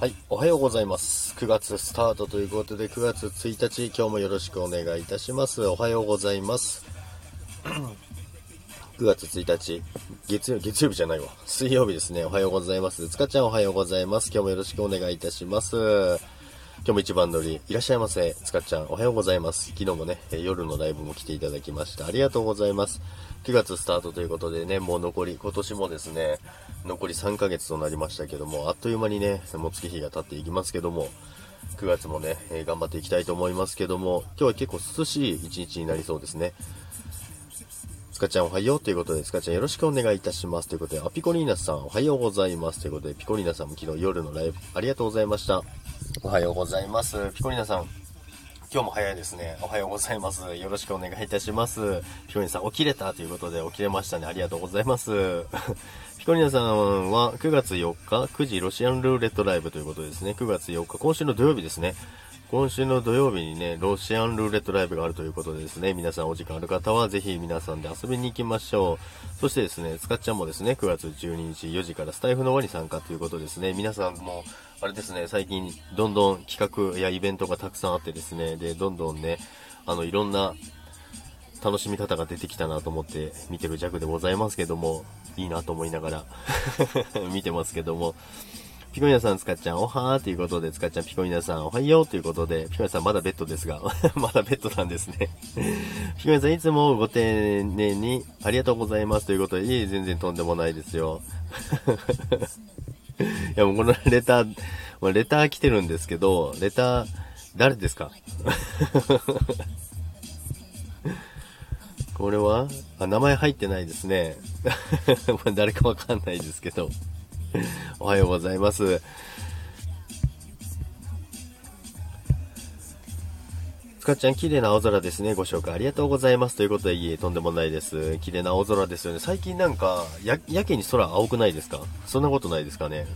はい、おはようございます。9月スタートということで、9月1日、今日もよろしくお願いいたします。おはようございます。9月1日、月曜、月曜日じゃないわ。水曜日ですね。おはようございます。つかちゃんおはようございます。今日もよろしくお願いいたします。今日も一番乗り、いらっしゃいませ。つかちゃんおはようございます。昨日もね、夜のライブも来ていただきました。ありがとうございます。9月スタートということでね、もう残り、今年もですね、残り3ヶ月となりましたけども、あっという間にね、もう月日が経っていきますけども、9月もね、え頑張っていきたいと思いますけども、今日は結構涼しい一日になりそうですね。つかちゃんおはようということで、つかちゃんよろしくお願いいたしますということで、あ、ピコリーナさんおはようございますということで、ピコリーナさんも昨日夜のライブありがとうございました。おはようございます。ピコリーナさん、今日も早いですね。おはようございます。よろしくお願いいたします。ピコリーナさん起きれたということで起きれましたね。ありがとうございます。ピコリーナさんは9月4日9時ロシアンルーレットライブということですね。9月4日、今週の土曜日ですね。今週の土曜日にね、ロシアンルーレットライブがあるということでですね、皆さんお時間ある方はぜひ皆さんで遊びに行きましょう。そしてですね、つかっちゃんもですね、9月12日4時からスタイフの輪に参加ということですね、皆さんも、あれですね、最近どんどん企画やイベントがたくさんあってですね、で、どんどんね、あの、いろんな楽しみ方が出てきたなと思って見てる弱でございますけども、いいなと思いながら 見てますけども、ピコニナさん、つかちゃん、おはーということで、つかちゃん、ピコニナさん、おはようということで、ピコニナさん、まだベッドですが、まだベッドなんですね。ピコニナさん、いつもご丁寧に、ありがとうございますということで、いえ、全然とんでもないですよ。いや、もうこのレター、レター来てるんですけど、レター、誰ですか？これは？あ、名前入ってないですね。誰かわかんないですけど。おはようございます。つかちゃん、綺麗な青空ですね。ご紹介ありがとうございます。ということで、いえ、とんでもないです。綺麗な青空ですよね。最近なんか、や、やけに空青くないですか？そんなことないですかね？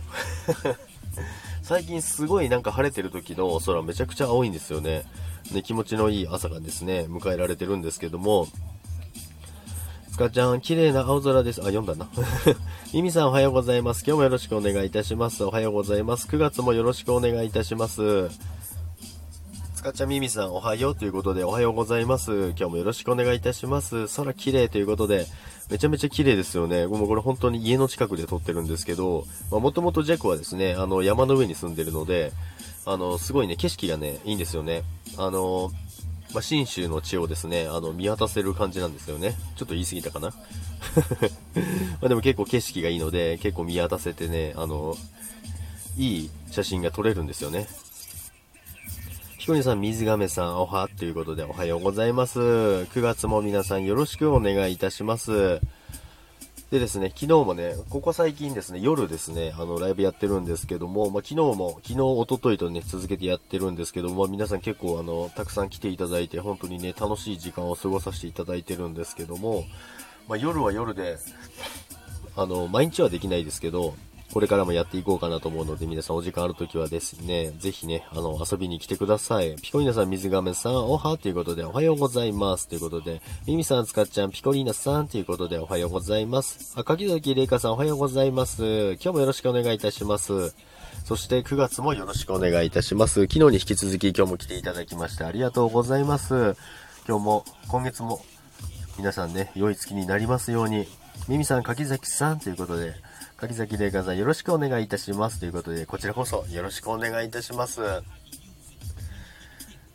最近すごいなんか晴れてる時の空めちゃくちゃ青いんですよね。ね、気持ちのいい朝がですね、迎えられてるんですけども、つかちゃん、綺麗な青空です。あ、読んだな。ミミさんおはようございます。今日もよろしくお願いいたします。おはようございます。9月もよろしくお願いいたします。つかちゃん、ミミさんおはようということで、おはようございます。今日もよろしくお願いいたします。空綺麗ということで、めちゃめちゃ綺麗ですよね。もうこれ本当に家の近くで撮ってるんですけど、まあ、もともとジャックはですね、あの、山の上に住んでるので、あの、すごいね、景色がね、いいんですよね。あの、まあ、信州の地をですね、あの、見渡せる感じなんですよね。ちょっと言い過ぎたかな？までも結構景色がいいので、結構見渡せてね、あの、いい写真が撮れるんですよね。ひこにさん、水亀さん、おはということでおはようございます。9月も皆さんよろしくお願いいたします。でですね、昨日もね、ここ最近ですね、夜ですね、あの、ライブやってるんですけども、まあ、昨日も、昨日、一昨日とね、続けてやってるんですけども、皆さん結構あの、たくさん来ていただいて、本当にね、楽しい時間を過ごさせていただいてるんですけども、まあ、夜は夜で、あの、毎日はできないですけど、これからもやっていこうかなと思うので、皆さんお時間あるときはですね、ぜひね、あの、遊びに来てください。ピコリーナさん、水亀さん、おはということで、おはようございます。ということで、ミミさん、つかっちゃん、ピコリーナさん、ということで、おはようございます。あ、かきざきれいかさん、おはようございます。今日もよろしくお願いいたします。そして9月もよろしくお願いいたします。昨日に引き続き今日も来ていただきましてありがとうございます。今日も、今月も皆さんね、良い月になりますように。ミミさん、柿崎さんということで、柿崎玲香さんよろしくお願いいたしますということで、こちらこそよろしくお願いいたします。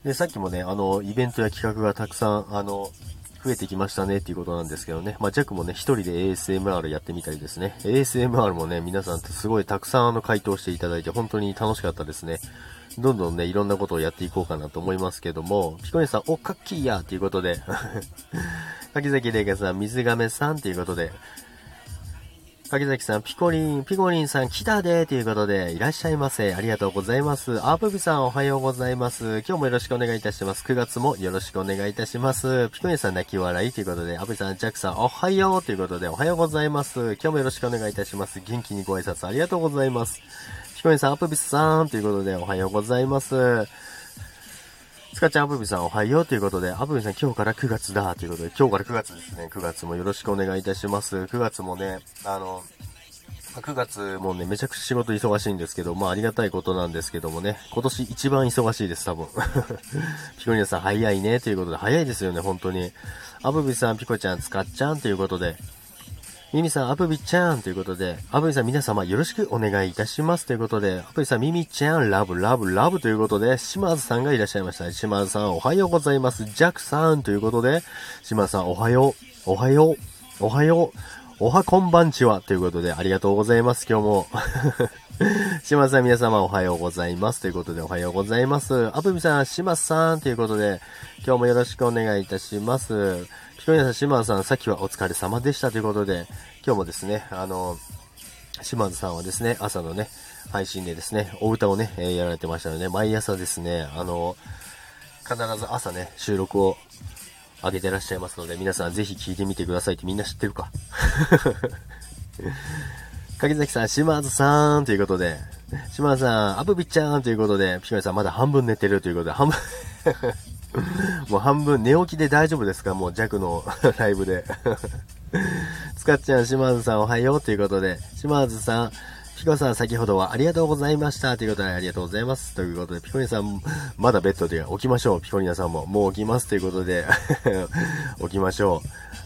で、さっきもね、あの、イベントや企画がたくさん、あの、増えてきましたねっていうことなんですけどね。まあ、ジャックもね、一人で ASMR やってみたりですね。ASMR もね、皆さんとすごいたくさんあの回答していただいて本当に楽しかったですね。どんどんね、いろんなことをやっていこうかなと思いますけども、ピコネさん、おっ、かっきーやということで、柿崎玲香さん、水亀さんということで、柿崎さん、ピコリン、ピコリンさん来たでということで、いらっしゃいませ。ありがとうございます。アープビさん、おはようございます。今日もよろしくお願いいたします。9月もよろしくお願いいたします。ピコリンさん、泣き笑いということで、アブさん、ジャックさん、おはようということで、おはようございます。今日もよろしくお願いいたします。元気にご挨拶ありがとうございます。ピコリンさん、アープビスさんということで、おはようございます。スカちゃん、アブビさんおはようということで、アブビさん今日から9月だということで、今日から9月ですね。9月もよろしくお願いいたします。9月もね、あの、9月もね、めちゃくちゃ仕事忙しいんですけど、まあありがたいことなんですけどもね、今年一番忙しいです、多分。ピコニアさん早いね、ということで、早いですよね、本当に。アブビさん、ピコちゃん、使っちゃんということで、ミミさん、アブビちゃんということで、アブビさん皆様よろしくお願いいたしますということで、アブビさん、ミミちゃん、ラブ、ラブ、ラブということで、島津さんがいらっしゃいました。島津さん、おはようございます。ジャックさんということで、島津さん、おはよう、おはよう、おはよう、おはこんばんちはということで、ありがとうございます、今日も。島津さん皆様おはようございます。ということでおはようございます。アプミさん、島津さんということで、今日もよろしくお願いいたします。ピコニさん、島さん、さっきはお疲れ様でしたということで、今日もですね、あの、島津さんはですね、朝のね、配信でですね、お歌をね、えやられてましたので、毎朝ですね、あの、必ず朝ね、収録を上げてらっしゃいますので、皆さんぜひ聞いてみてくださいってみんな知ってるか？柿崎さん、島津さんということで、島津さん、アブビちゃんということで、ピコリさんまだ半分寝てるということで、半分。もう半分寝起きで大丈夫ですか？もう弱の ライブで つかっちゃん、島津さんおはようということで、島津さん、ピコさん先ほどはありがとうございました。ということでありがとうございます。ということで、ピコニさん、まだベッドで起きましょう。ピコニナさんも、もう起きます。ということで起きましょ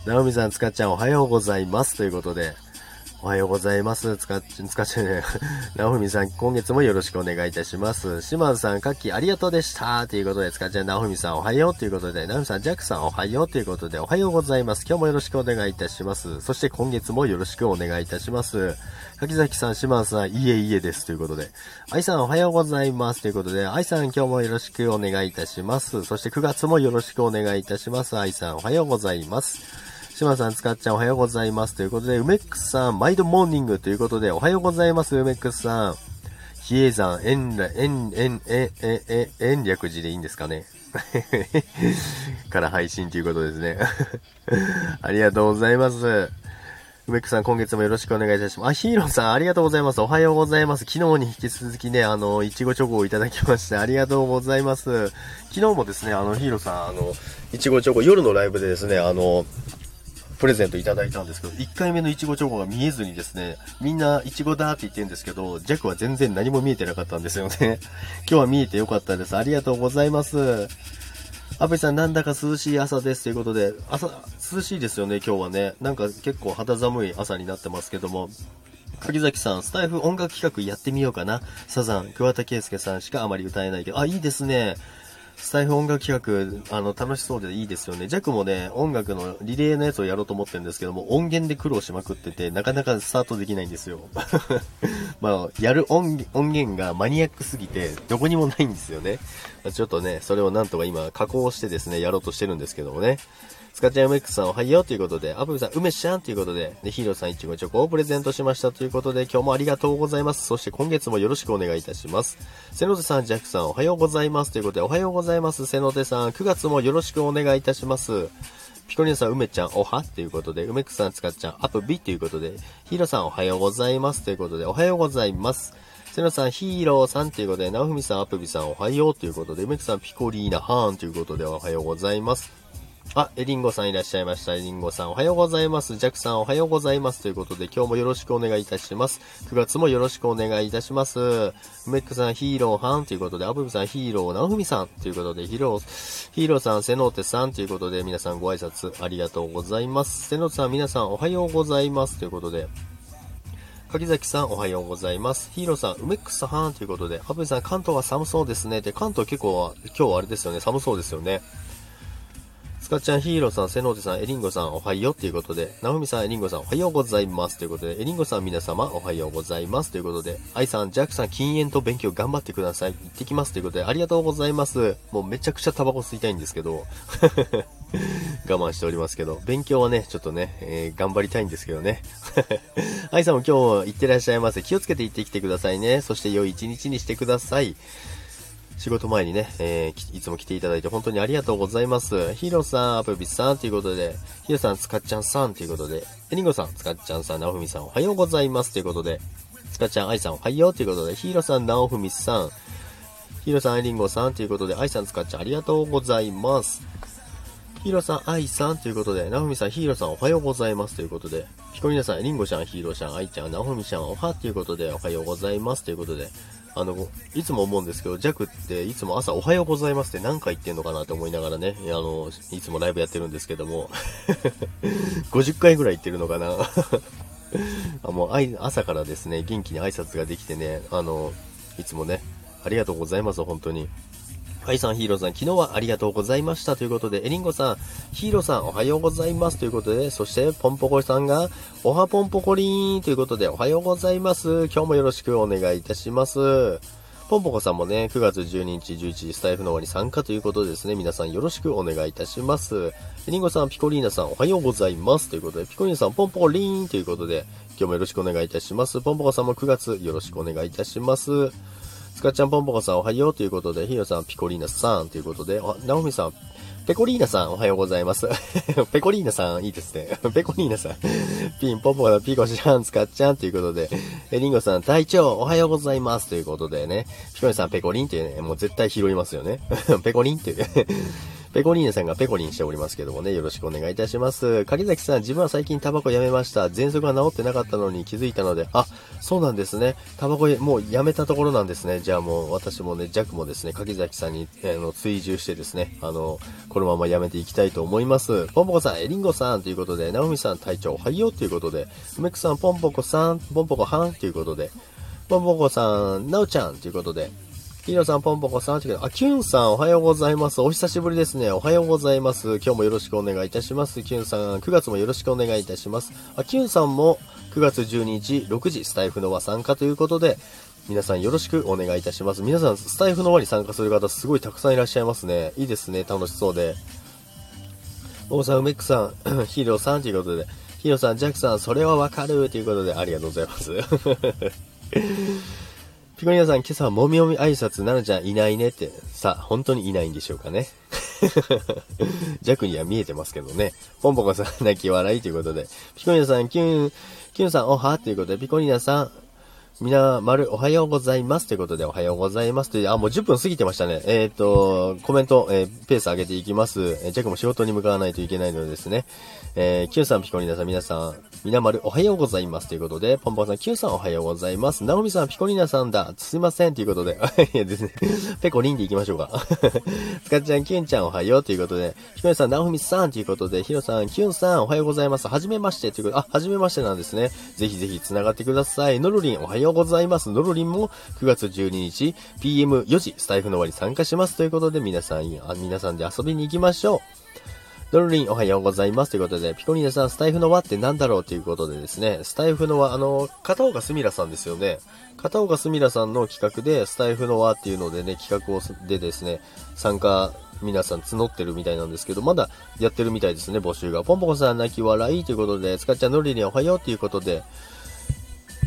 う。ナオミさん、つかっちゃんおはようございます。ということで、おはようございます。つか、つかちんね。なおふみさん、今月もよろしくお願いいたします。島津さん、かっきありがとうでした。ということで、つかちゃん、なおみさん、おはようということで、なおみさん、ジャックさん、おはようということで、おはようございます。今日もよろしくお願いいたします。そして今月もよろしくお願いいたします。柿崎さん、島津さん、いえいえです。ということで、愛さん、おはようございます。ということで、愛さん、今日もよろしくお願いいたします。そして9月もよろしくお願いいたします。愛さん、おはようございます。島さん、使っちゃんおはようございます。ということで、梅ックスさん、毎度モーニングということで、おはようございます、梅ックスさん。比叡山、円、円、円、円、円、円略寺でいいんですかね。から配信ということですね。ありがとうございます。梅ックさん、今月もよろしくお願いいたします。あ、ヒーローさん、ありがとうございます。おはようございます。昨日に引き続きね、あの、いちごチョコをいただきまして、ありがとうございます。昨日もですね、あの、ヒーローさん、あの、いちごチョコ、夜のライブでですね、あの、プレゼントいただいたんですけど、1回目のいちごチョコが見えずにですね、みんないちごだって言ってるんですけど、ジャックは全然何も見えてなかったんですよね。今日は見えてよかったです。ありがとうございます。アベさん、なんだか涼しい朝ですということで、朝、涼しいですよね、今日はね。なんか結構肌寒い朝になってますけども。柿崎さん、スタイフ音楽企画やってみようかな。サザン、桑田佳祐さんしかあまり歌えないけど、あ、いいですね。スタイフ音楽企画、あの、楽しそうでいいですよね。ジャックもね、音楽のリレーのやつをやろうと思ってるんですけども、音源で苦労しまくってて、なかなかスタートできないんですよ。まあ、やる音音源がマニアックすぎて、どこにもないんですよね。ちょっとね、それをなんとか今、加工してですね、やろうとしてるんですけどもね。スカチャ MX さんおはようということで、アブブさん、梅ちゃんということで、で、ヒーローさんいちごチョコをプレゼントしましたということで、今日もありがとうございます。そして今月もよろしくお願いいたします。瀬野手さん、ジャックさんおはようございますということで、おはようございます。瀬野手さん、9月もよろしくお願いいたします。ピコリンさん、梅ちゃん、おは？ということで、梅くさん、つかっちゃん、アプビということで、ヒーローさん、おはようございますということで、おはようございます。瀬野さん、ヒーローさんということで、直文さん、アップビさん、おはようということで、梅くさん、ピコリーナ、ハーンということで、おはようございます。あ、エリンゴさんいらっしゃいました。エリンゴさんおはようございます。ジャクさんおはようございます。ということで今日もよろしくお願いいたします。9月もよろしくお願いいたします。メックさんヒーローハンということで、アブブさんヒーロー、ナオフミさんということで、ヒーロー、ヒーローさん、セノーテさんということで、皆さんご挨拶ありがとうございます。セノーテさん皆さんおはようございますということで、柿崎さんおはようございます。ヒーローさん、梅草はんということで、アブブさん関東は寒そうですね。で、関東結構今日はあれですよね、寒そうですよね。スカちゃん、ヒーローさん、セノーテさん、エリンゴさん、おはようということで、ナオミさん、エリンゴさん、おはようございますということで、エリンゴさん、皆様、おはようございますということで、アイさん、ジャックさん、禁煙と勉強頑張ってください。行ってきますということで、ありがとうございます。もうめちゃくちゃタバコ吸いたいんですけど、我慢しておりますけど、勉強はね、ちょっとね、えー、頑張りたいんですけどね。アイさんも今日も行ってらっしゃいませ。気をつけて行ってきてくださいね。そして良い一日にしてください。仕事前にね、えー、いつも来ていただいて本当にありがとうございます。ヒロさん、アプビスさんということで、ヒロさん、つかっちゃんさんということで、エリンゴさん、つかっちゃんさん、ナオフミさん、おはようございますということで、つかっちゃん、アイさん、おはようということで、ヒロさん、ナオフミさん、ヒロさん、エリンゴさんということで、アイさん、つかっちゃん、ありがとうございます。ヒーローさん、アイさんということで、ナオフミさん、ヒーローさん、おはようございますということで、ピコリナさん、リンゴちゃん、ヒーローちゃん、アイちゃん、ナホミちゃん、おはということで、おはようございますということで、あの、いつも思うんですけど、ジャクっていつも朝おはようございますって何回言ってんのかなって思いながらね、あの、いつもライブやってるんですけども、50回ぐらい言ってるのかな あもう朝からですね、元気に挨拶ができてね、あの、いつもね、ありがとうございます、本当に。はい、さん、ヒーローさん、昨日はありがとうございましたということで、エリンゴさん、ヒーローさん、おはようございますということで、そして、ポンポコさんが、おはポンポコリーンということで、おはようございます。今日もよろしくお願いいたします。ポンポコさんもね、9月12日11時スタイフの終わり参加ということでですね、皆さんよろしくお願いいたします。エリンゴさん、ピコリーナさん、おはようございますということで、ピコリーナさん、ポンポコリーンということで、今日もよろしくお願いいたします。ポンポコさんも9月よろしくお願いいたします。スカちゃんポンポコさんおはようということで、ヒロさんピコリーナさんということで、あ、ナオミさん、ペコリーナさんおはようございます。ペコリーナさんいいですね。ペコリーナさん。ピンポポコのピコシャン、スカちゃんということで、え、リンゴさん隊長おはようございますということでね、ピコリさんペコリンってね、もう絶対拾いますよね。ペコリンっていう。ペコリーネさんがペコリンしておりますけどもね、よろしくお願いいたします。柿崎さん、自分は最近タバコやめました。喘息が治ってなかったのに気づいたので、あ、そうなんですね。タバコもうやめたところなんですね。じゃあもう私もね、弱もですね、柿崎さんに、えー、の追従してですね、あの、このままやめていきたいと思います。ポンポコさん、エリンゴさんということで、ナオミさん隊長おはようということで、梅クさん、ポンポコさん、ポンポコはんということで、ポンポコさん、ナオちゃんということで、ヒーロさん、ポンポコさん、あ、キュンさん、おはようございます。お久しぶりですね。おはようございます。今日もよろしくお願いいたします。キュンさん、9月もよろしくお願いいたします。あ、キュンさんも9月12日、6時、スタイフの輪参加ということで、皆さんよろしくお願いいたします。皆さん、スタイフの輪に参加する方、すごいたくさんいらっしゃいますね。いいですね。楽しそうで。大さん、梅ックさん、ヒーローさんということで、ヒーローさん、ジャックさん、それはわかるということで、ありがとうございます。ピコリナさん、今朝はもみもみ挨拶、ななちゃんいないねって、さ、本当にいないんでしょうかね。弱には見えてますけどね。ポンポコさん、泣き笑いということで。ピコリナさん、キュン、キュンさん、おはということで、ピコリナさん、みな、まる、おはようございます。ということで、おはようございます。という、あ、もう10分過ぎてましたね。えっ、ー、と、コメント、えー、ペース上げていきます。えー、ジャックも仕事に向かわないといけないのでですね。えー、Q さん、ピコリナさん、皆さん、みなまる、おはようございます。ということで、ポンポンさん、Q さん、おはようございます。ナオミさん、ピコリナさんだ。すいません。ということで、いやですね、ペコリンで行きましょうか。スカちゃん、キュンちゃん、おはよう。ということで、ピコリナさん、ナオミさん、ということで、ヒロさん、キュンさん、おはようございます。はじめまして。ということで、あ、はじめましてなんですね。ぜひぜひ繋がってください。ノルリン、おはようございます。ノルリンも9月12日 PM4 時スタイフの終わり参加しますということで皆さん、皆さんで遊びに行きましょう。ドルリンおはようございますということで、ピコリーナさん、スタイフの輪って何だろうということでですね、スタイフの輪、あの、片岡すみらさんですよね。片岡すみらさんの企画で、スタイフの輪っていうのでね、企画をでですね、参加、皆さん募ってるみたいなんですけど、まだやってるみたいですね、募集が。ポンポコさん泣き笑いということで、スカちゃんのりにおはようということで、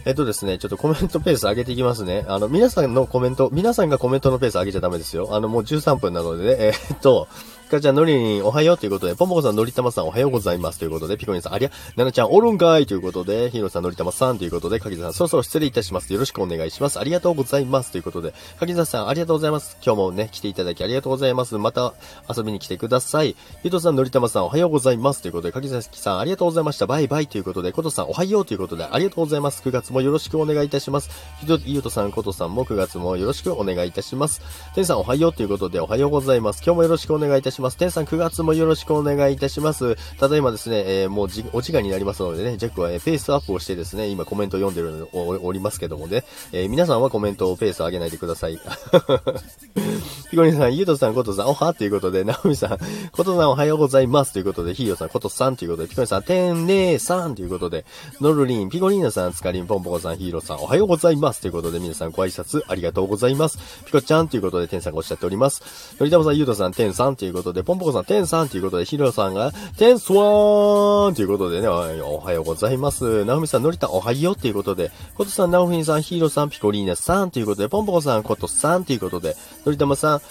えっとですね、ちょっとコメントペース上げていきますね。あの、皆さんのコメント、皆さんがコメントのペース上げちゃダメですよ。あの、もう13分なのでね、え、っと、かちゃん、のりにおはようということで、ぽんぽこさん、のりたまさんおはようございますということで、ピコリンさん、ありゃ、ななちゃんおるんかいということで、ひろさん、のりたまさんということで、かきざさん、そろそろ失礼いたします。よろしくお願いします。ありがとうございますということで、かきざさん、ありがとうございます。今日もね、来ていただきありがとうございます。また遊びに来てください。ゆとさん、のりたまさん、おはようございますということで、かきざさん、ありがとうございました。バイバイということで、ことさん、おはようということで、ありがとうございます。9月もよろしくお願いいたします。ひと、ゆとさん、ことさんも9月もよろしくお願いいたします。てんさん、おはようということで、おはようございます。今日もよろしくお願いいたします。てんさん、9月もよろしくお願いいたします。ただいまですね、えー、もうじ、お時間になりますのでね、ジャックは、え、ペースアップをしてですね、今コメント読んでるおおりますけどもね、えー、皆さんはコメントをペース上げないでください。ピコリンさん、ゆうとさん、ことさん、おは？ということで、なおみさん、ことさんおはようございますということで、ひーよさん、ことさんということで、ピコリンさん、てんねーさんということで、ノルリン、ピコリーナさん、つかりん、ぽんぽこさん、ヒーローさん、おはようございますということで、皆さんご挨拶ありがとうございます。ピコちゃんということで、てんさんがおっしゃっております。のりたまさん、ゆうとさん、てんさんということで、ぽんぽこさん、てんさんということで、ヒーローさんが、テンスワーンということでね、おはようございます。ナオミさん、ノリタおはようということで、コトさん、ナオフィンさん、ヒーローさん、ピコリーナさんということで、ポンポコさん、コトさんということで、ノリタマさん、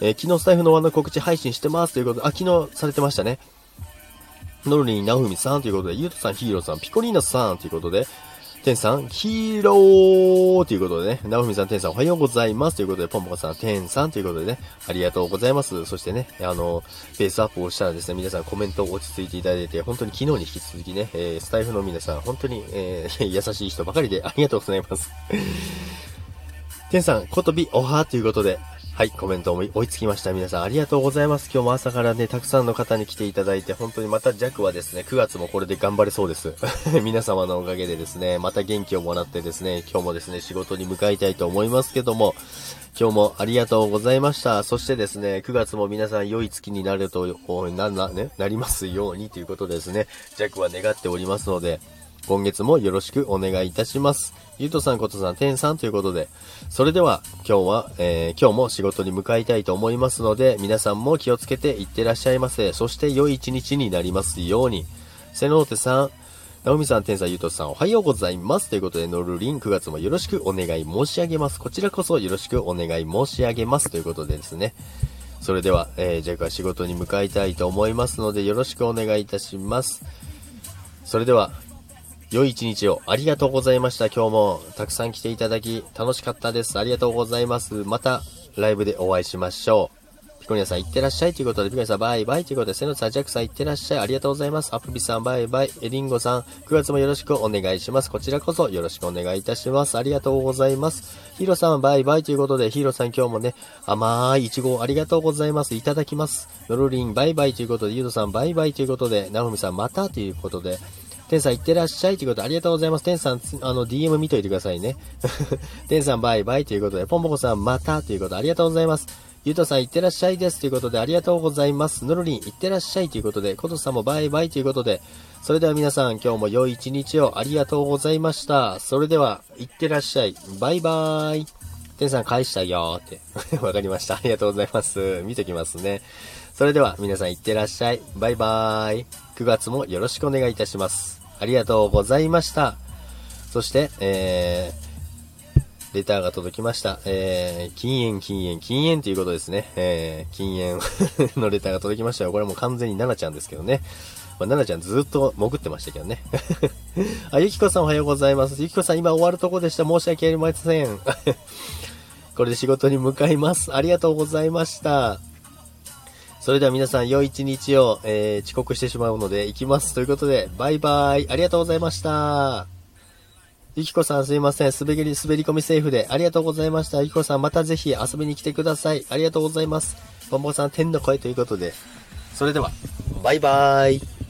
えー、昨日スタイフのワンの告知配信してますということで、あ、昨日されてましたね。ノルリン、ナオミさんということで、ユートさん、ヒーローさん、ピコリーナさんということで、天さん、ヒーローということでね、ナオミさん、天さんおはようございますということで、ポンポコさん、天さんということでね、ありがとうございます。そしてね、あの、ペースアップをしたらですね、皆さんコメント落ち着いていただいて、本当に昨日に引き続きね、えー、スタイフの皆さん、本当に、えー、優しい人ばかりでありがとうございます。天さん、ことびおはということで、はい、コメントも追いつきました。皆さんありがとうございます。今日も朝からね、たくさんの方に来ていただいて、本当にまた弱はですね、9月もこれで頑張れそうです。皆様のおかげでですね、また元気をもらってですね、今日もですね、仕事に向かいたいと思いますけども、今日もありがとうございました。そしてですね、9月も皆さん良い月になると、な、な、ね、なりますようにということですね、弱は願っておりますので、今月もよろしくお願いいたします。ゆうとさん、ことさん、てんさんということで、それでは今日は、えー、今日も仕事に向かいたいと思いますので、皆さんも気をつけていってらっしゃいませ。そして良い一日になりますように。瀬能手さん、ナオミさん、天才ゆうとさん、おはようございます。ということで、ノルリン、9月もよろしくお願い申し上げます。こちらこそよろしくお願い申し上げます。ということでですね。それでは、えー、じゃあ仕事に向かいたいと思いますので、よろしくお願いいたします。それでは、良い一日をありがとうございました。今日もたくさん来ていただき楽しかったです。ありがとうございます。またライブでお会いしましょう。ピコニアさんいってらっしゃいということで、ピコニアさんバイバイということで、セノさん、ジャックさんいってらっしゃい。ありがとうございます。アプビさんバイバイ。エリンゴさん、9月もよろしくお願いします。こちらこそよろしくお願いいたします。ありがとうございます。ヒーローさんバイバイということで、ヒーローさん今日もね、甘いイチゴありがとうございます。いただきます。ノロリンバイバイということで、ユードさんバイバイということで、ナオミさんまたということで、天さんいってらっしゃいということでありがとうございます。天さん、あの、DM 見といてくださいね。天さんバイバイということで、ポンポコさんまたということでありがとうございます。ゆうとさんいってらっしゃいですということでありがとうございます。のろりんいってらっしゃいということで、ことさんもバイバイということで、それでは皆さん今日も良い一日をありがとうございました。それでは、いってらっしゃい。バイバイ。天さん返したよーって。わかりました。ありがとうございます。見てきますね。それでは皆さんいってらっしゃい。バイバーイ。9月もよろしくお願いいたします。ありがとうございました。そして、えー、レターが届きました。えー、禁煙、禁煙、禁煙ということですね。えー、禁煙 のレターが届きましたよ。これも完全に奈々ちゃんですけどね。まあ、奈々ちゃんずっと潜ってましたけどね。あ、ゆきこさんおはようございます。ゆきこさん今終わるとこでした。申し訳ありません。これで仕事に向かいます。ありがとうございました。それでは皆さん、良い一日を、えー、遅刻してしまうので、行きます。ということで、バイバイ。ありがとうございました。ゆきこさんすいません。滑り、滑り込みセーフで。ありがとうございました。ゆきこさん、またぜひ遊びに来てください。ありがとうございます。ボンボさん、天の声ということで。それでは、バイバーイ。